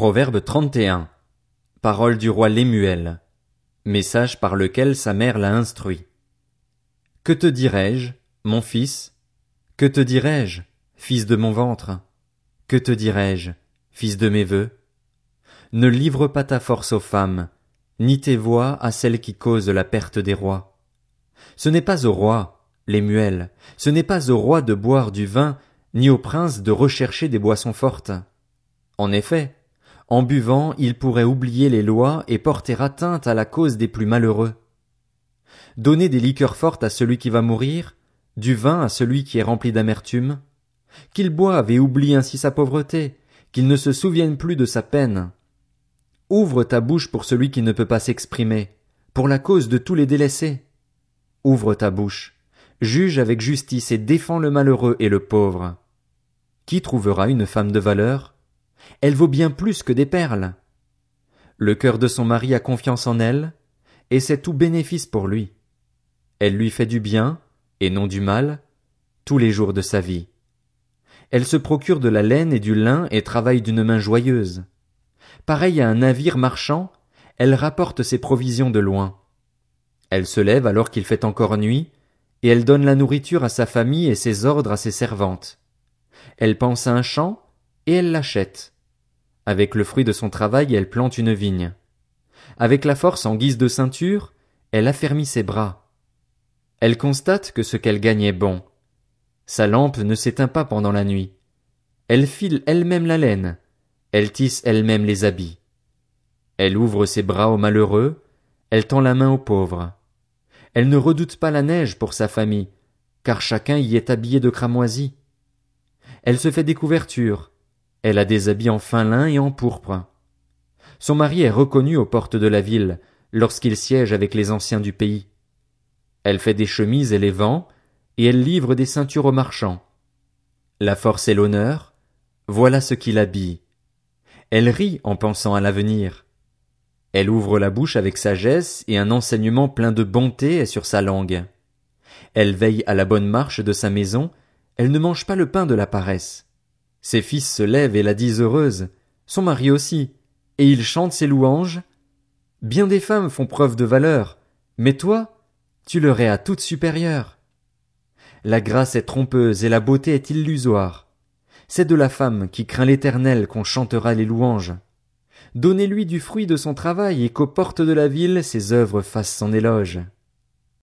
Proverbe 31. Parole du roi Lémuel. Message par lequel sa mère l'a instruit. Que te dirai-je, mon fils? Que te dirai-je, fils de mon ventre? Que te dirai-je, fils de mes vœux? Ne livre pas ta force aux femmes, ni tes voix à celles qui causent la perte des rois. Ce n'est pas au roi, Lémuel, ce n'est pas au roi de boire du vin, ni au prince de rechercher des boissons fortes. En effet, en buvant, il pourrait oublier les lois et porter atteinte à la cause des plus malheureux. Donner des liqueurs fortes à celui qui va mourir, du vin à celui qui est rempli d'amertume, qu'il boive et oublie ainsi sa pauvreté, qu'il ne se souvienne plus de sa peine. Ouvre ta bouche pour celui qui ne peut pas s'exprimer, pour la cause de tous les délaissés. Ouvre ta bouche, juge avec justice et défends le malheureux et le pauvre. Qui trouvera une femme de valeur? Elle vaut bien plus que des perles. Le cœur de son mari a confiance en elle, et c'est tout bénéfice pour lui. Elle lui fait du bien, et non du mal, tous les jours de sa vie. Elle se procure de la laine et du lin et travaille d'une main joyeuse. Pareille à un navire marchand, elle rapporte ses provisions de loin. Elle se lève alors qu'il fait encore nuit, et elle donne la nourriture à sa famille et ses ordres à ses servantes. Elle pense à un champ, et elle l'achète. Avec le fruit de son travail, elle plante une vigne. Avec la force en guise de ceinture, elle affermit ses bras. Elle constate que ce qu'elle gagne est bon. Sa lampe ne s'éteint pas pendant la nuit. Elle file elle-même la laine. Elle tisse elle-même les habits. Elle ouvre ses bras aux malheureux. Elle tend la main aux pauvres. Elle ne redoute pas la neige pour sa famille, car chacun y est habillé de cramoisi. Elle se fait des couvertures. Elle a des habits en fin lin et en pourpre. Son mari est reconnu aux portes de la ville, lorsqu'il siège avec les anciens du pays. Elle fait des chemises et les vend, et elle livre des ceintures aux marchands. La force et l'honneur, voilà ce qui l'habille. Elle rit en pensant à l'avenir. Elle ouvre la bouche avec sagesse et un enseignement plein de bonté est sur sa langue. Elle veille à la bonne marche de sa maison, elle ne mange pas le pain de la paresse. Ses fils se lèvent et la disent heureuse, son mari aussi, et il chante ses louanges. Bien des femmes font preuve de valeur, mais toi, tu leur es à toute supérieure. La grâce est trompeuse et la beauté est illusoire. C'est de la femme qui craint l'éternel qu'on chantera les louanges. Donnez-lui du fruit de son travail et qu'aux portes de la ville ses œuvres fassent son éloge.